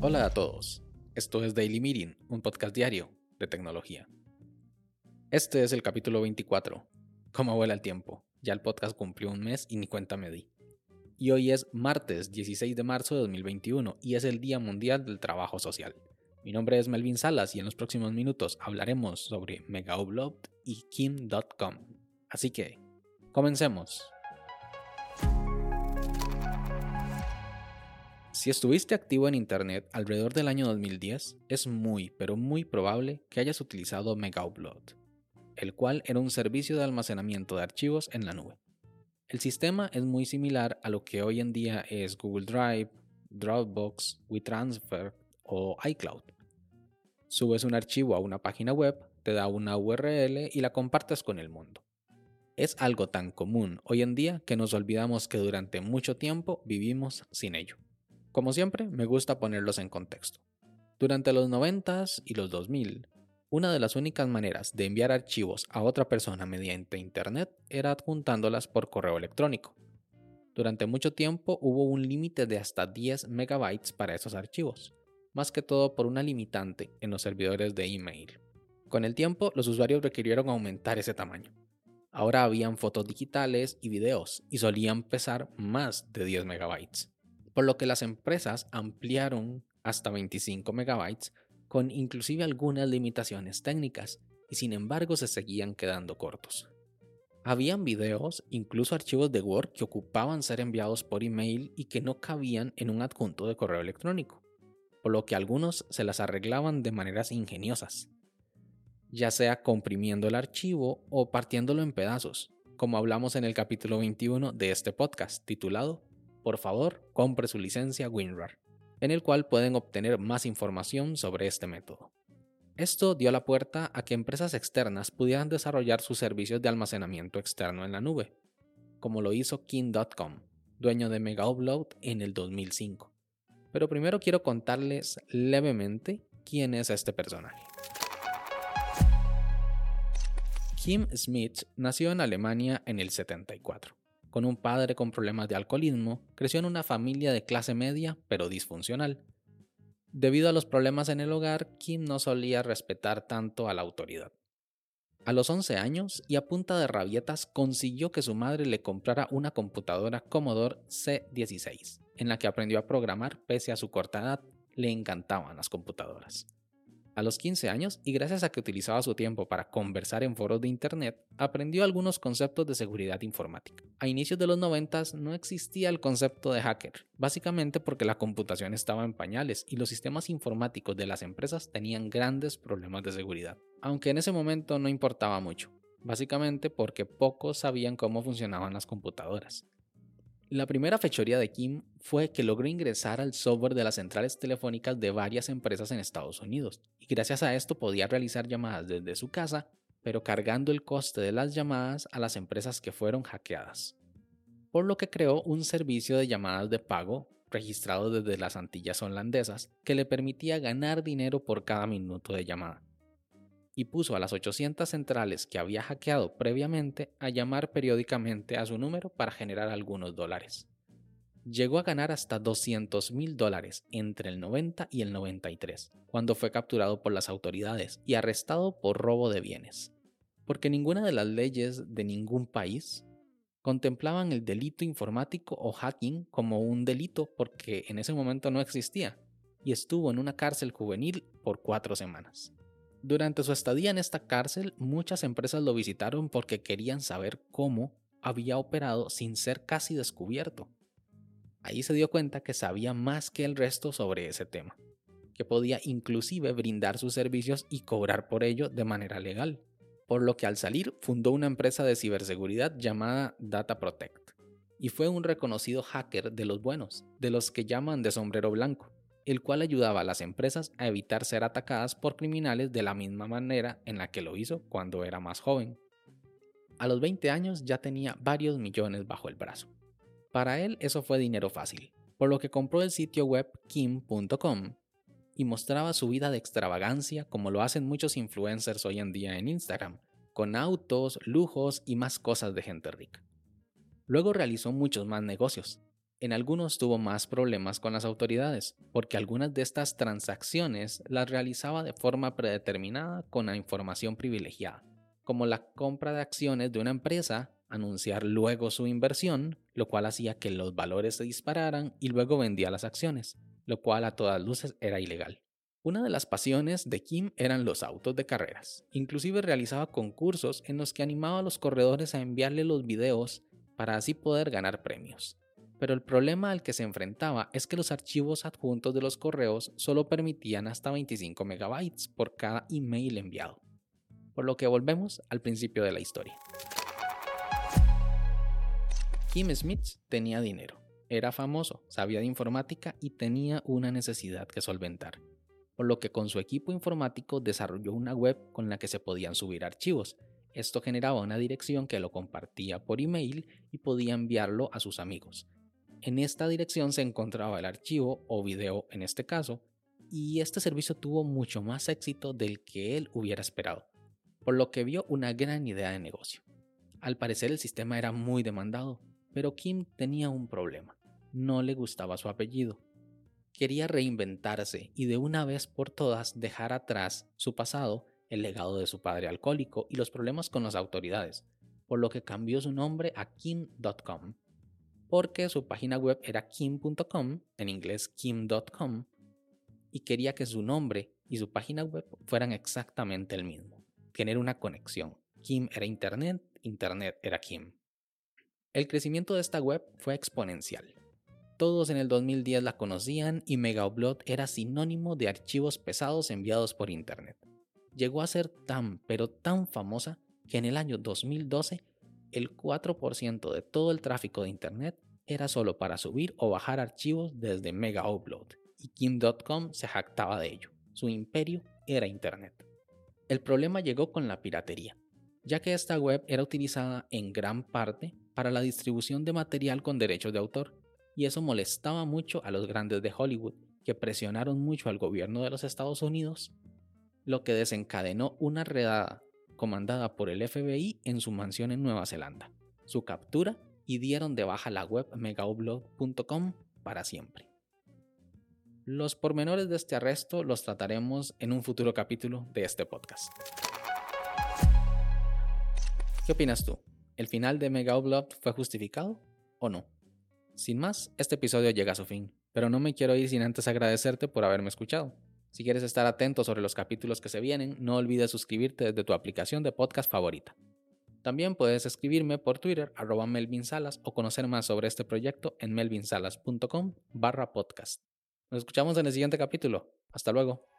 Hola a todos, esto es Daily Meeting, un podcast diario de tecnología. Este es el capítulo 24. ¿Cómo vuela el tiempo? Ya el podcast cumplió un mes y ni cuenta me di. Y hoy es martes 16 de marzo de 2021 y es el Día Mundial del Trabajo Social. Mi nombre es Melvin Salas y en los próximos minutos hablaremos sobre Megaupload y Kim.com. Así que, comencemos. Si estuviste activo en Internet alrededor del año 2010, es muy, pero muy probable que hayas utilizado Megaupload, el cual era un servicio de almacenamiento de archivos en la nube. El sistema es muy similar a lo que hoy en día es Google Drive, Dropbox, WeTransfer o iCloud. Subes un archivo a una página web, te da una URL y la compartes con el mundo. Es algo tan común hoy en día que nos olvidamos que durante mucho tiempo vivimos sin ello. Como siempre, me gusta ponerlos en contexto. Durante los 90 y los 2000, una de las únicas maneras de enviar archivos a otra persona mediante Internet era adjuntándolas por correo electrónico. Durante mucho tiempo hubo un límite de hasta 10 megabytes para esos archivos, más que todo por una limitante en los servidores de email. Con el tiempo, los usuarios requirieron aumentar ese tamaño. Ahora habían fotos digitales y videos y solían pesar más de 10 megabytes por lo que las empresas ampliaron hasta 25 megabytes con inclusive algunas limitaciones técnicas y sin embargo se seguían quedando cortos. Habían videos, incluso archivos de Word que ocupaban ser enviados por email y que no cabían en un adjunto de correo electrónico, por lo que algunos se las arreglaban de maneras ingeniosas, ya sea comprimiendo el archivo o partiéndolo en pedazos, como hablamos en el capítulo 21 de este podcast titulado por favor compre su licencia WinRAR, en el cual pueden obtener más información sobre este método. Esto dio la puerta a que empresas externas pudieran desarrollar sus servicios de almacenamiento externo en la nube, como lo hizo King.com, dueño de Megaupload en el 2005. Pero primero quiero contarles levemente quién es este personaje. Kim Smith nació en Alemania en el 74 con un padre con problemas de alcoholismo, creció en una familia de clase media pero disfuncional. Debido a los problemas en el hogar, Kim no solía respetar tanto a la autoridad. A los 11 años y a punta de rabietas consiguió que su madre le comprara una computadora Commodore C16, en la que aprendió a programar pese a su corta edad. Le encantaban las computadoras. A los 15 años, y gracias a que utilizaba su tiempo para conversar en foros de Internet, aprendió algunos conceptos de seguridad informática. A inicios de los 90 no existía el concepto de hacker, básicamente porque la computación estaba en pañales y los sistemas informáticos de las empresas tenían grandes problemas de seguridad, aunque en ese momento no importaba mucho, básicamente porque pocos sabían cómo funcionaban las computadoras. La primera fechoría de Kim fue que logró ingresar al software de las centrales telefónicas de varias empresas en Estados Unidos, y gracias a esto podía realizar llamadas desde su casa, pero cargando el coste de las llamadas a las empresas que fueron hackeadas. Por lo que creó un servicio de llamadas de pago registrado desde las Antillas holandesas que le permitía ganar dinero por cada minuto de llamada y puso a las 800 centrales que había hackeado previamente a llamar periódicamente a su número para generar algunos dólares. Llegó a ganar hasta 200 mil dólares entre el 90 y el 93, cuando fue capturado por las autoridades y arrestado por robo de bienes, porque ninguna de las leyes de ningún país contemplaban el delito informático o hacking como un delito porque en ese momento no existía, y estuvo en una cárcel juvenil por cuatro semanas. Durante su estadía en esta cárcel, muchas empresas lo visitaron porque querían saber cómo había operado sin ser casi descubierto. Ahí se dio cuenta que sabía más que el resto sobre ese tema, que podía inclusive brindar sus servicios y cobrar por ello de manera legal, por lo que al salir fundó una empresa de ciberseguridad llamada Data Protect, y fue un reconocido hacker de los buenos, de los que llaman de sombrero blanco el cual ayudaba a las empresas a evitar ser atacadas por criminales de la misma manera en la que lo hizo cuando era más joven. A los 20 años ya tenía varios millones bajo el brazo. Para él eso fue dinero fácil, por lo que compró el sitio web kim.com y mostraba su vida de extravagancia como lo hacen muchos influencers hoy en día en Instagram, con autos, lujos y más cosas de gente rica. Luego realizó muchos más negocios, En algunos tuvo más problemas con las autoridades, porque algunas de estas transacciones las realizaba de forma predeterminada con la información privilegiada, como la compra de acciones de una empresa, anunciar luego su inversión, lo cual hacía que los valores se dispararan y luego vendía las acciones, lo cual a todas luces era ilegal. Una de las pasiones de Kim eran los autos de carreras. Inclusive realizaba concursos en los que animaba a los corredores a enviarle los videos para así poder ganar premios. Pero el problema al que se enfrentaba es que los archivos adjuntos de los correos solo permitían hasta 25 megabytes por cada email enviado. Por lo que volvemos al principio de la historia. Kim Smith tenía dinero, era famoso, sabía de informática y tenía una necesidad que solventar por lo que con su equipo informático desarrolló una web con la que se podían subir archivos. Esto generaba una dirección que lo compartía por email y podía enviarlo a sus amigos. En esta dirección se encontraba el archivo o video en este caso, y este servicio tuvo mucho más éxito del que él hubiera esperado, por lo que vio una gran idea de negocio. Al parecer el sistema era muy demandado, pero Kim tenía un problema, no le gustaba su apellido, quería reinventarse y de una vez por todas dejar atrás su pasado, el legado de su padre alcohólico y los problemas con las autoridades, por lo que cambió su nombre a kim.com, porque su página web era kim.com, en inglés kim.com, y quería que su nombre y su página web fueran exactamente el mismo, tener una conexión. Kim era Internet, Internet era Kim. El crecimiento de esta web fue exponencial. Todos en el 2010 la conocían y Megaupload era sinónimo de archivos pesados enviados por Internet. Llegó a ser tan pero tan famosa que en el año 2012 el 4% de todo el tráfico de Internet era solo para subir o bajar archivos desde Megaupload y Kim.com se jactaba de ello. Su imperio era Internet. El problema llegó con la piratería, ya que esta web era utilizada en gran parte para la distribución de material con derechos de autor y eso molestaba mucho a los grandes de Hollywood, que presionaron mucho al gobierno de los Estados Unidos, lo que desencadenó una redada comandada por el FBI en su mansión en Nueva Zelanda, su captura y dieron de baja la web megaupload.com para siempre. Los pormenores de este arresto los trataremos en un futuro capítulo de este podcast. ¿Qué opinas tú? ¿El final de Megaupload fue justificado o no? Sin más, este episodio llega a su fin, pero no me quiero ir sin antes agradecerte por haberme escuchado. Si quieres estar atento sobre los capítulos que se vienen, no olvides suscribirte desde tu aplicación de podcast favorita. También puedes escribirme por Twitter arroba Melvin Salas o conocer más sobre este proyecto en melvinsalas.com barra podcast. Nos escuchamos en el siguiente capítulo. Hasta luego.